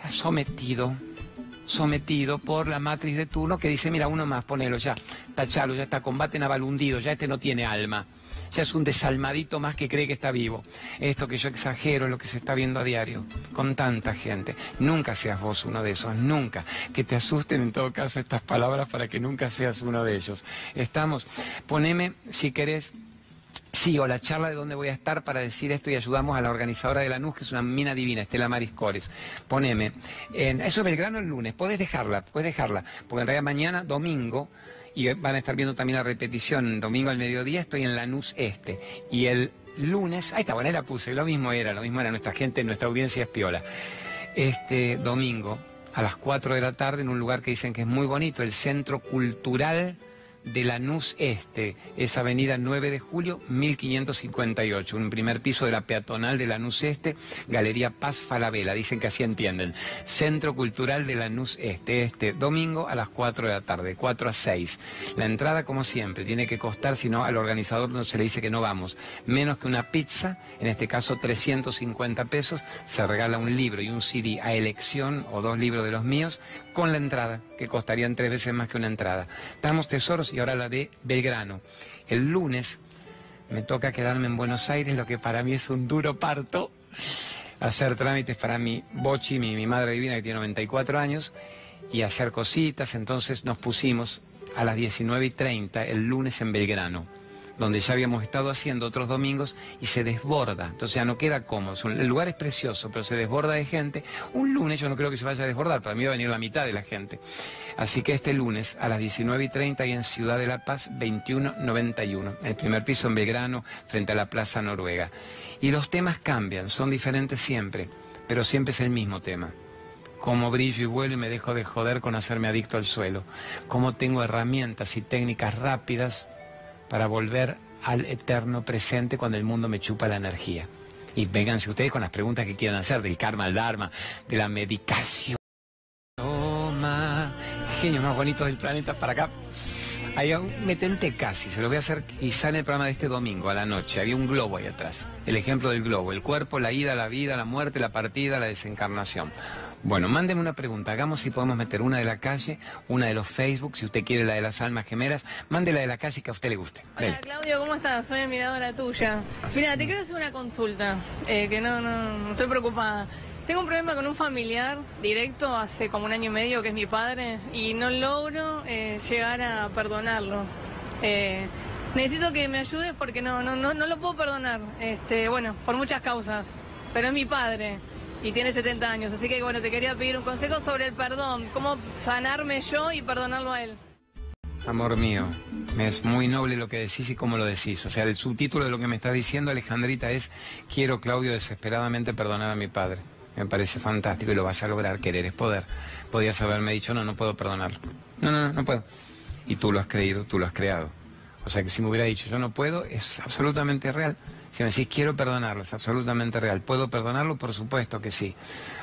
[SPEAKER 1] sometido sometido por la matriz de turno que dice, mira, uno más, ponelo ya, tachalo, ya está, combate naval hundido, ya este no tiene alma, ya es un desalmadito más que cree que está vivo. Esto que yo exagero es lo que se está viendo a diario, con tanta gente. Nunca seas vos uno de esos, nunca. Que te asusten en todo caso estas palabras para que nunca seas uno de ellos. Estamos, poneme, si querés, Sí, o la charla de dónde voy a estar para decir esto y ayudamos a la organizadora de la NUS, que es una mina divina, Estela Mariscores. Poneme. En, eso es Belgrano el lunes. Puedes dejarla, puedes dejarla. Porque en realidad mañana, domingo, y van a estar viendo también la repetición, domingo al mediodía, estoy en la NUS Este. Y el lunes, ahí está, bueno, ahí la puse, lo mismo era, lo mismo era nuestra gente, nuestra audiencia espiola. Este domingo, a las 4 de la tarde, en un lugar que dicen que es muy bonito, el Centro Cultural de Lanús Este, es avenida 9 de julio, 1558, un primer piso de la peatonal de Lanús Este, Galería Paz Falabella, dicen que así entienden. Centro Cultural de Lanús Este, este domingo a las 4 de la tarde, 4 a 6. La entrada, como siempre, tiene que costar, si no, al organizador no se le dice que no vamos. Menos que una pizza, en este caso 350 pesos, se regala un libro y un CD a elección o dos libros de los míos con la entrada, que costarían tres veces más que una entrada. Estamos tesoros y ahora la de Belgrano. El lunes me toca quedarme en Buenos Aires, lo que para mí es un duro parto, hacer trámites para mi Bochi, mi, mi madre divina que tiene 94 años, y hacer cositas. Entonces nos pusimos a las 19 y 30 el lunes en Belgrano donde ya habíamos estado haciendo otros domingos y se desborda, entonces ya no queda cómodo. El lugar es precioso, pero se desborda de gente. Un lunes yo no creo que se vaya a desbordar, para mí va a venir la mitad de la gente. Así que este lunes a las 19 y 30 y en Ciudad de la Paz 2191, el primer piso en Belgrano frente a la Plaza Noruega. Y los temas cambian, son diferentes siempre, pero siempre es el mismo tema cómo brillo y vuelo y me dejo de joder con hacerme adicto al suelo, cómo tengo herramientas y técnicas rápidas para volver al eterno presente cuando el mundo me chupa la energía. Y vénganse ustedes con las preguntas que quieran hacer del karma al dharma, de la medicación. Toma, genio más bonito del planeta para acá. Un, me tenté casi, se lo voy a hacer quizá en el programa de este domingo a la noche. Había un globo ahí atrás. El ejemplo del globo. El cuerpo, la ida, la vida, la muerte, la partida, la desencarnación. Bueno, mándenme una pregunta. Hagamos si podemos meter una de la calle, una de los Facebook, si usted quiere la de las almas gemelas, mande la de la calle que a usted le guste.
[SPEAKER 4] Hola Claudio, ¿cómo estás? Soy admiradora tuya. Mira, te quiero hacer una consulta, eh, que no, no, no estoy preocupada. Tengo un problema con un familiar directo hace como un año y medio que es mi padre y no logro eh, llegar a perdonarlo. Eh, necesito que me ayudes porque no, no, no, no lo puedo perdonar. Este, bueno, por muchas causas. Pero es mi padre y tiene 70 años. Así que bueno, te quería pedir un consejo sobre el perdón. ¿Cómo sanarme yo y perdonarlo a él?
[SPEAKER 1] amor mío. Es muy noble lo que decís y cómo lo decís. O sea, el subtítulo de lo que me estás diciendo, Alejandrita, es Quiero, Claudio, desesperadamente perdonar a mi padre. Me parece fantástico y lo vas a lograr. Querer es poder. Podías haberme dicho, no, no puedo perdonarlo. No, no, no, no puedo. Y tú lo has creído, tú lo has creado. O sea que si me hubiera dicho, yo no puedo, es absolutamente real. Si me decís, quiero perdonarlo, es absolutamente real. ¿Puedo perdonarlo? Por supuesto que sí.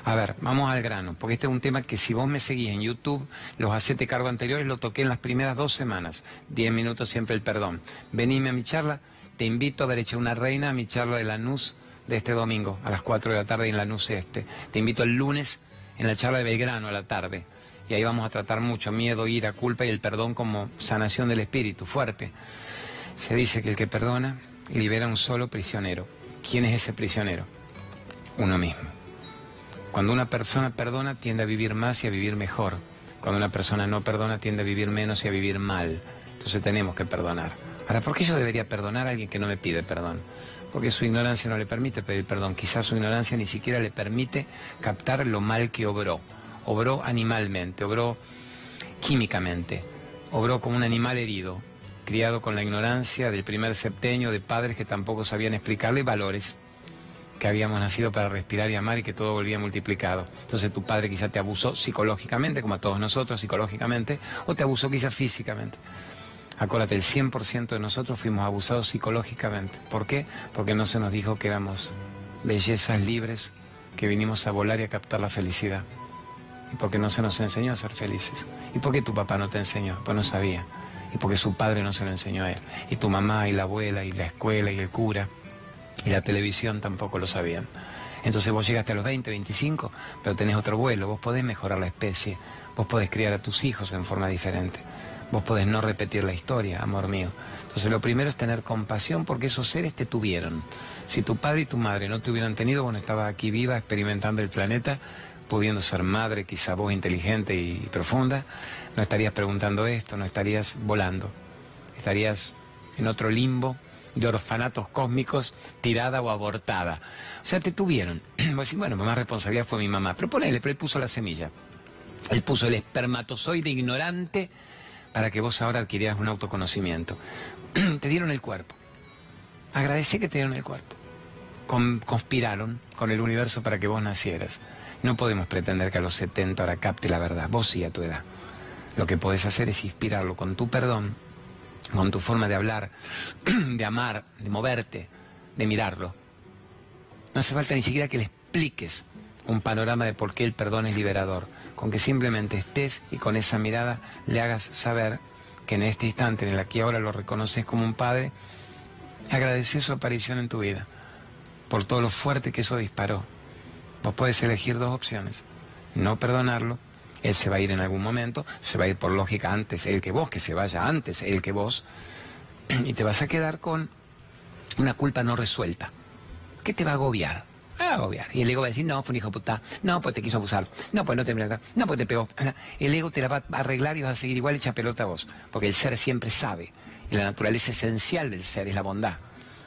[SPEAKER 1] A ver, vamos al grano, porque este es un tema que si vos me seguís en YouTube, los hacete cargo anteriores lo toqué en las primeras dos semanas. Diez minutos siempre el perdón. Venime a mi charla, te invito a haber hecho una reina a mi charla de la NUS de este domingo, a las cuatro de la tarde en la NUS este. Te invito el lunes en la charla de Belgrano a la tarde. Y ahí vamos a tratar mucho miedo, ira, culpa y el perdón como sanación del espíritu, fuerte. Se dice que el que perdona libera un solo prisionero. ¿Quién es ese prisionero? Uno mismo. Cuando una persona perdona tiende a vivir más y a vivir mejor. Cuando una persona no perdona tiende a vivir menos y a vivir mal. Entonces tenemos que perdonar. Ahora, ¿por qué yo debería perdonar a alguien que no me pide perdón? Porque su ignorancia no le permite pedir perdón. Quizás su ignorancia ni siquiera le permite captar lo mal que obró. Obró animalmente, obró químicamente, obró como un animal herido, criado con la ignorancia del primer septenio de padres que tampoco sabían explicarle valores que habíamos nacido para respirar y amar y que todo volvía multiplicado. Entonces tu padre quizá te abusó psicológicamente, como a todos nosotros psicológicamente, o te abusó quizá físicamente. Acuérdate, el 100% de nosotros fuimos abusados psicológicamente. ¿Por qué? Porque no se nos dijo que éramos bellezas libres, que vinimos a volar y a captar la felicidad. Y porque no se nos enseñó a ser felices. ¿Y por qué tu papá no te enseñó? Pues no sabía y porque su padre no se lo enseñó a él. Y tu mamá y la abuela y la escuela y el cura y la televisión tampoco lo sabían. Entonces vos llegaste a los 20, 25, pero tenés otro vuelo, vos podés mejorar la especie, vos podés criar a tus hijos en forma diferente, vos podés no repetir la historia, amor mío. Entonces lo primero es tener compasión porque esos seres te tuvieron. Si tu padre y tu madre no te hubieran tenido, bueno, estabas aquí viva experimentando el planeta, pudiendo ser madre, quizá vos inteligente y profunda, no estarías preguntando esto, no estarías volando, estarías en otro limbo de orfanatos cósmicos, tirada o abortada. O sea, te tuvieron. [CLEARS THROAT] bueno, más responsabilidad fue mi mamá, pero ponele, pero él puso la semilla. Él puso el espermatozoide ignorante para que vos ahora adquirieras un autoconocimiento. [CLEARS THROAT] te dieron el cuerpo. Agradece que te dieron el cuerpo. conspiraron con el universo para que vos nacieras. No podemos pretender que a los 70 ahora capte la verdad. Vos sí a tu edad. Lo que puedes hacer es inspirarlo con tu perdón, con tu forma de hablar, [CLEARS THROAT] de amar, de moverte, de mirarlo. No hace falta ni siquiera que le expliques un panorama de por qué el perdón es liberador. Con que simplemente estés y con esa mirada le hagas saber que en este instante en el aquí ahora lo reconoces como un padre, agradecer su aparición en tu vida, por todo lo fuerte que eso disparó. Vos puedes elegir dos opciones, no perdonarlo él se va a ir en algún momento, se va a ir por lógica antes él que vos, que se vaya antes él que vos, [CLEARS THROAT] y te vas a quedar con una culpa no resuelta. ¿Qué te va a agobiar? a agobiar. Y el ego va a decir, no, fue un hijo puta, no, pues te quiso abusar, no, pues no te no, pues te pegó. [LAUGHS] El ego te la va a arreglar y vas a seguir igual hecha pelota a vos, porque el ser siempre sabe. Y la naturaleza esencial del ser es la bondad,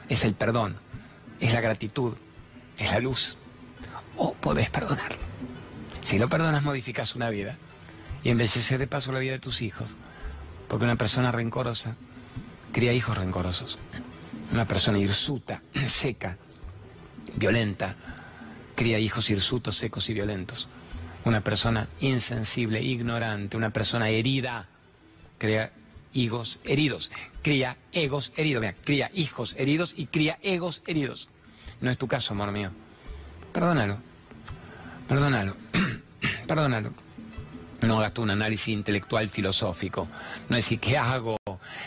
[SPEAKER 1] es el perdón, es la gratitud, es la luz. O podés perdonarlo. Si lo perdonas, modificas una vida y embelleces de paso la vida de tus hijos. Porque una persona rencorosa cría hijos rencorosos. Una persona hirsuta, [CLEARS THROAT] seca, violenta, cría hijos hirsutos, secos y violentos. Una persona insensible, ignorante, una persona herida, cría hijos heridos. Cría egos heridos. Mira, cría hijos heridos y cría egos heridos. No es tu caso, amor mío. Perdónalo. Perdónalo. [CLEARS THROAT] Perdónalo. No hagas un análisis intelectual filosófico. No decir, ¿qué hago?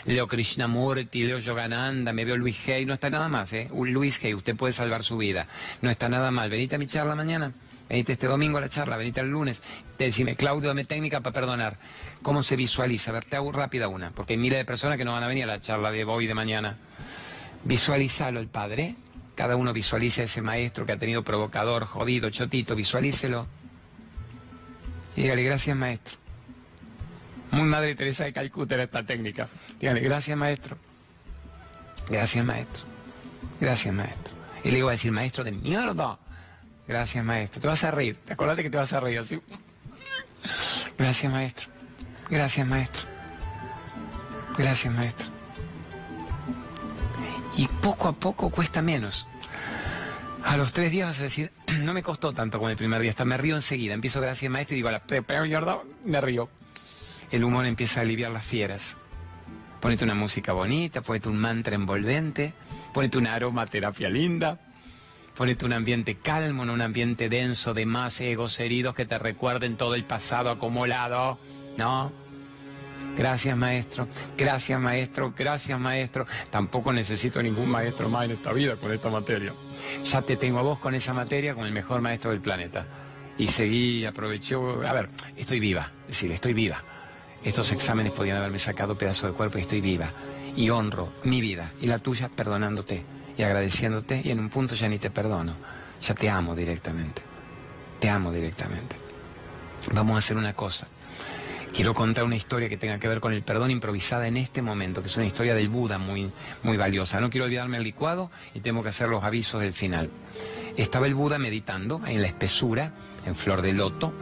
[SPEAKER 1] Leo Krishnamurti, leo Yogananda, me veo Luis Hay. No está nada más, ¿eh? Luis Hay, usted puede salvar su vida. No está nada mal. Venite a mi charla mañana. Venite este domingo a la charla, venite el lunes. Decime, Claudio, dame técnica para perdonar. ¿Cómo se visualiza? A ver, te hago rápida una, porque hay miles de personas que no van a venir a la charla de hoy de mañana. Visualízalo el padre. Cada uno visualiza a ese maestro que ha tenido provocador, jodido, chotito, visualícelo y dígale, gracias maestro. Muy Madre Teresa de Calcuta esta técnica. Dígale, gracias maestro. Gracias maestro. Gracias maestro. Y le iba a decir, maestro de mierda. Gracias maestro. Te vas a reír. Te acordate que te vas a reír, ¿sí? Gracias maestro. Gracias maestro. Gracias, maestro. Y poco a poco cuesta menos. A los tres días vas a decir, [CLEARS THROAT] no me costó tanto como el primer día, hasta me río enseguida. Empiezo gracias, maestro, y digo, la mierda, me río. El humor empieza a aliviar las fieras. Ponete una música bonita, ponete un mantra envolvente, ponete una aromaterapia linda, ponete un ambiente calmo, no un ambiente denso de más egos heridos que te recuerden todo el pasado acumulado. No, Gracias maestro, gracias maestro, gracias maestro. Tampoco necesito ningún maestro más en esta vida con esta materia. Ya te tengo a vos con esa materia, con el mejor maestro del planeta. Y seguí, aprovechó, a ver, estoy viva, es decir, estoy viva. Estos exámenes podían haberme sacado pedazo de cuerpo y estoy viva. Y honro mi vida y la tuya perdonándote y agradeciéndote y en un punto ya ni te perdono. Ya te amo directamente. Te amo directamente. Vamos a hacer una cosa. Quiero contar una historia que tenga que ver con el perdón improvisada en este momento, que es una historia del Buda muy, muy valiosa. No quiero olvidarme el licuado y tengo que hacer los avisos del final. Estaba el Buda meditando en la espesura, en flor de loto,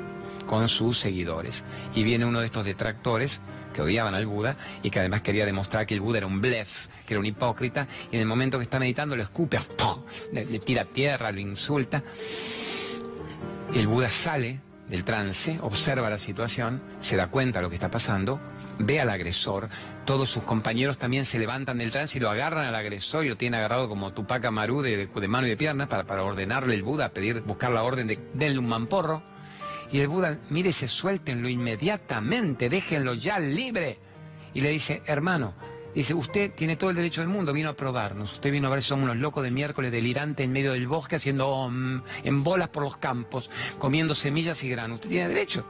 [SPEAKER 1] con sus seguidores. Y viene uno de estos detractores que odiaban al Buda y que además quería demostrar que el Buda era un blef, que era un hipócrita, y en el momento que está meditando lo escupe, [LAUGHS] le, le tira tierra, lo insulta. El Buda sale del trance, observa la situación, se da cuenta de lo que está pasando, ve al agresor, todos sus compañeros también se levantan del trance y lo agarran al agresor y lo tienen agarrado como Tupac Amaru de, de, mano y de piernas para, para, ordenarle el Buda, pedir, buscar la orden de denle un mamporro. Y el Buda, mire, se suéltenlo inmediatamente, déjenlo ya libre. Y le dice, hermano, Dice, usted tiene todo el derecho del mundo, vino a probarnos. Usted vino a ver si somos unos locos de miércoles delirantes en medio del bosque haciendo en bolas por los campos, comiendo semillas y grano. Usted tiene derecho.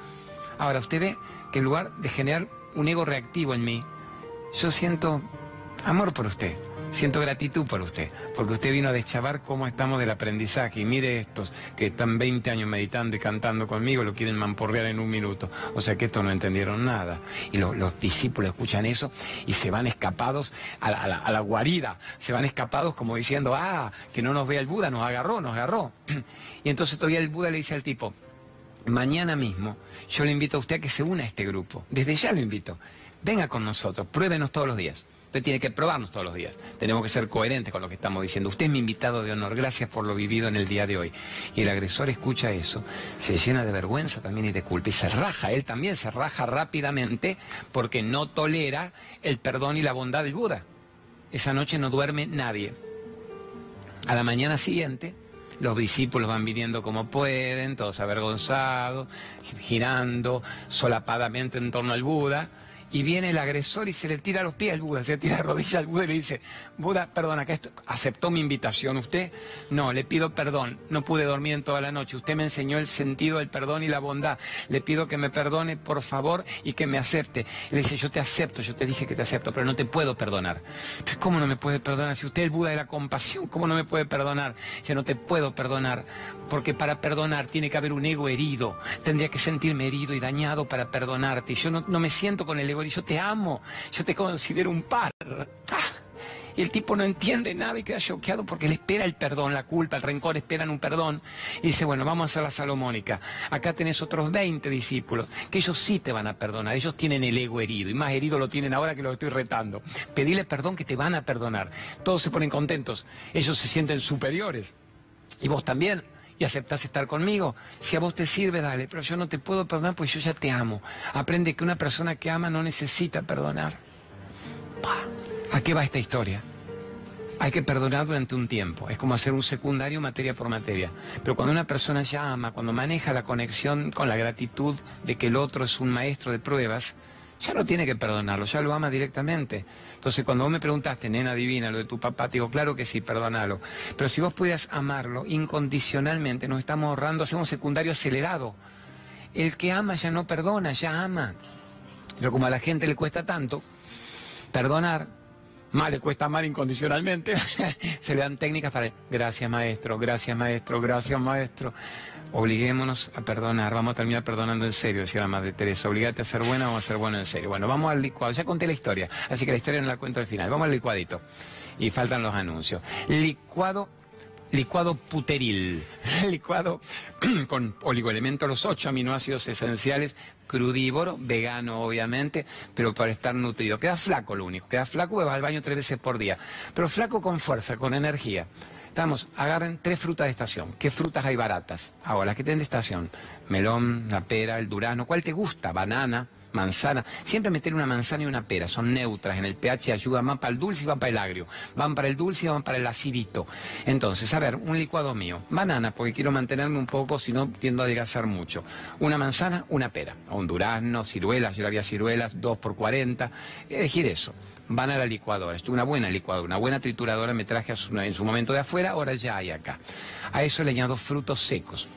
[SPEAKER 1] Ahora, usted ve que en lugar de generar un ego reactivo en mí, yo siento amor por usted. Siento gratitud por usted, porque usted vino a deschavar cómo estamos del aprendizaje. Y mire estos que están 20 años meditando y cantando conmigo, lo quieren mamporrear en un minuto. O sea que estos no entendieron nada. Y lo, los discípulos escuchan eso y se van escapados a, la, a la, guarida. Se van escapados como diciendo, ah, que no nos vea el Buda, nos agarró, nos agarró. [CLEARS THROAT] Y entonces todavía el Buda le dice al tipo, mañana mismo yo le invito a usted a que se una a este grupo. Desde ya lo invito. Venga con nosotros, pruébenos todos los días. Tiene que probarnos todos los días. Tenemos que ser coherentes con lo que estamos diciendo. Usted es mi invitado de honor. Gracias por lo vivido en el día de hoy. Y el agresor escucha eso, se llena de vergüenza también y de culpa. Y se raja, él también se raja rápidamente porque no tolera el perdón y la bondad del Buda. Esa noche no duerme nadie. A la mañana siguiente, los discípulos van viniendo como pueden, todos avergonzados, girando solapadamente en torno al Buda y viene el agresor y se le tira los pies al Buda, se le tira a rodillas al Buda y le dice, Buda, perdona, que esto, aceptó mi invitación. ¿Usted? No, le pido perdón. No pude dormir en toda la noche. Usted me enseñó el sentido del perdón y la bondad. Le pido que me perdone, por favor, y que me acepte. Le dice, yo te acepto, yo te dije que te acepto, pero no te puedo perdonar. Pero ¿Cómo no me puede perdonar? Si usted es el Buda de la compasión, ¿cómo no me puede perdonar? Si no te puedo perdonar, porque para perdonar tiene que haber un ego herido. Tendría que sentirme herido y dañado para perdonarte. Y yo no, no me siento con el ego y yo te amo, yo te considero un par. ¡Ah! Y el tipo no entiende nada y queda choqueado porque le espera el perdón, la culpa, el rencor, esperan un perdón. Y dice, bueno, vamos a hacer la salomónica. Acá tenés otros 20 discípulos, que ellos sí te van a perdonar. Ellos tienen el ego herido, y más herido lo tienen ahora que lo estoy retando. Pedile perdón que te van a perdonar. Todos se ponen contentos, ellos se sienten superiores. Y vos también y aceptás estar conmigo. Si a vos te sirve, dale, pero yo no te puedo perdonar porque yo ya te amo. Aprende que una persona que ama no necesita perdonar. ¿A qué va esta historia? Hay que perdonar durante un tiempo. Es como hacer un secundario materia por materia. Pero cuando una persona ya ama, cuando maneja la conexión con la gratitud de que el otro es un maestro de pruebas, ya no tiene que perdonarlo, ya lo ama directamente. Entonces, cuando vos me preguntaste, nena divina, lo de tu papá, te digo, claro que sí, perdónalo. Pero si vos pudieras amarlo incondicionalmente, nos estamos ahorrando, hacemos un secundario acelerado. El que ama ya no perdona, ya ama. Pero como a la gente le cuesta tanto perdonar, más le cuesta amar incondicionalmente, [LAUGHS] se le dan técnicas para, gracias maestro, gracias maestro, gracias maestro. Obliguémonos a perdonar, vamos a terminar perdonando en serio, decía la Madre Teresa, obligate a ser buena, vamos a ser bueno en serio. Bueno, vamos al licuado, ya conté la historia, así que la historia no la cuento al final, vamos al licuadito. Y faltan los anuncios. Licuado licuado puteril, [LAUGHS] licuado [CLEARS THROAT] con oligoelementos, los ocho aminoácidos esenciales crudívoro, vegano obviamente, pero para estar nutrido. Queda flaco lo único, queda flaco, va al baño tres veces por día, pero flaco con fuerza, con energía. Estamos, agarren tres frutas de estación. ¿Qué frutas hay baratas? Ahora, las que tienen de estación. Melón, la pera, el durano. ¿Cuál te gusta? Banana, manzana. Siempre meter una manzana y una pera. Son neutras en el pH, ayudan más para el dulce y van para el agrio. Van para el dulce y van para el acidito. Entonces, a ver, un licuado mío. Banana, porque quiero mantenerme un poco, si no tiendo a adelgazar mucho. Una manzana, una pera. O un durazno, ciruelas. Yo había ciruelas, dos por 40. Elegir eso van a la licuadora. Esto es una buena licuadora, una buena trituradora me traje en su momento de afuera, ahora ya hay acá. A eso le añado frutos secos.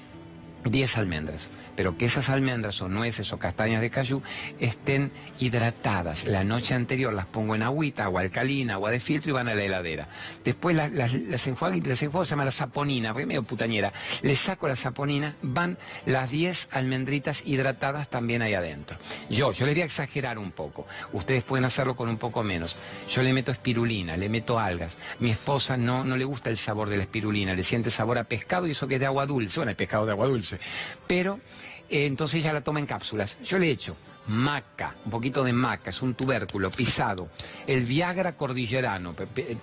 [SPEAKER 1] 10 almendras, pero que esas almendras o nueces o castañas de cayú estén hidratadas. La noche anterior las pongo en agüita, agua alcalina, agua de filtro y van a la heladera. Después las, las, las las enjuago se llama la saponina, porque medio putañera. Le saco la saponina, van las 10 almendritas hidratadas también ahí adentro. Yo, yo les voy a exagerar un poco. Ustedes pueden hacerlo con un poco menos. Yo le meto espirulina, le meto algas. Mi esposa no, no le gusta el sabor de la espirulina, le siente sabor a pescado y eso que es de agua dulce. Bueno, el pescado de agua dulce pero eh, entonces ella la toma en cápsulas. Yo le echo maca, un poquito de maca, es un tubérculo pisado, el Viagra cordillerano,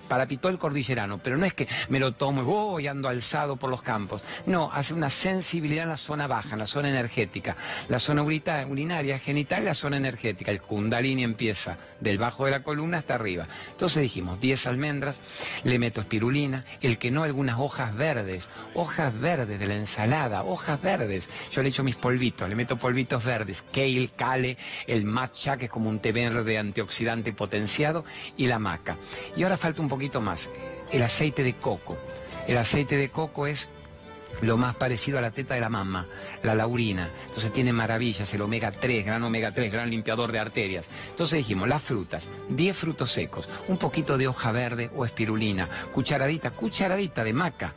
[SPEAKER 1] parapitol cordillerano, pero no es que me lo tomo y voy ando alzado por los campos, no, hace una sensibilidad en la zona baja, en la zona energética, la zona urinaria, genital, la zona energética, el kundalini empieza del bajo de la columna hasta arriba. Entonces dijimos 10 almendras, le meto espirulina, el que no, algunas hojas verdes, hojas verdes de la ensalada, hojas verdes, yo le echo mis polvitos, le meto polvitos verdes, kale, kale, el matcha, que es como un té verde antioxidante potenciado, y la maca. Y ahora falta un poquito más, el aceite de coco. El aceite de coco es lo más parecido a la teta de la mamá, la laurina. Entonces tiene maravillas, el omega 3, gran omega 3, gran limpiador de arterias. Entonces dijimos, las frutas, 10 frutos secos, un poquito de hoja verde o espirulina, cucharadita, cucharadita de maca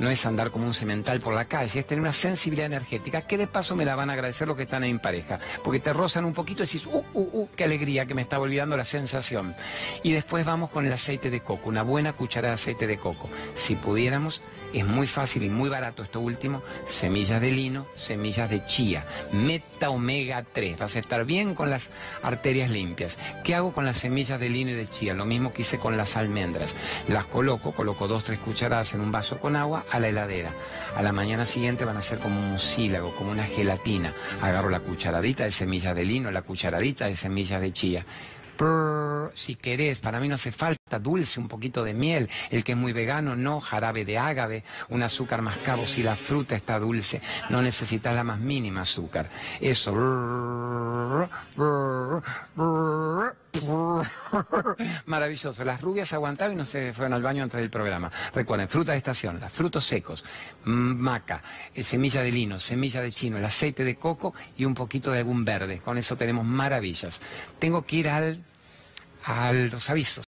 [SPEAKER 1] no es andar como un cemental por la calle, es tener una sensibilidad energética que de paso me la van a agradecer los que están en pareja, porque te rozan un poquito y decís, uh, uh, uh, qué alegría que me está olvidando la sensación. Y después vamos con el aceite de coco, una buena cucharada de aceite de coco. Si pudiéramos, es muy fácil y muy barato esto último, semillas de lino, semillas de chía, meta omega 3, vas a estar bien con las arterias limpias. ¿Qué hago con las semillas de lino y de chía? Lo mismo que hice con las almendras. Las coloco, coloco dos, tres cucharadas en un vaso con agua, a la heladera. A la mañana siguiente van a ser como un mucílago, como una gelatina. Agarro la cucharadita de semillas de lino, la cucharadita de semillas de chía. Si querés, para mí no hace falta dulce, un poquito de miel. El que es muy vegano, no, jarabe de ágave, un azúcar mascabo. Si la fruta está dulce, no necesitas la más mínima azúcar. Eso. Maravilloso. Las rubias aguantaron y no se fueron al baño antes del programa. Recuerden, fruta de estación, los frutos secos, maca, eh, semilla de lino, semilla de chino, el aceite de coco y un poquito de algún verde. Con eso tenemos maravillas. Tengo que ir al, a los avisos.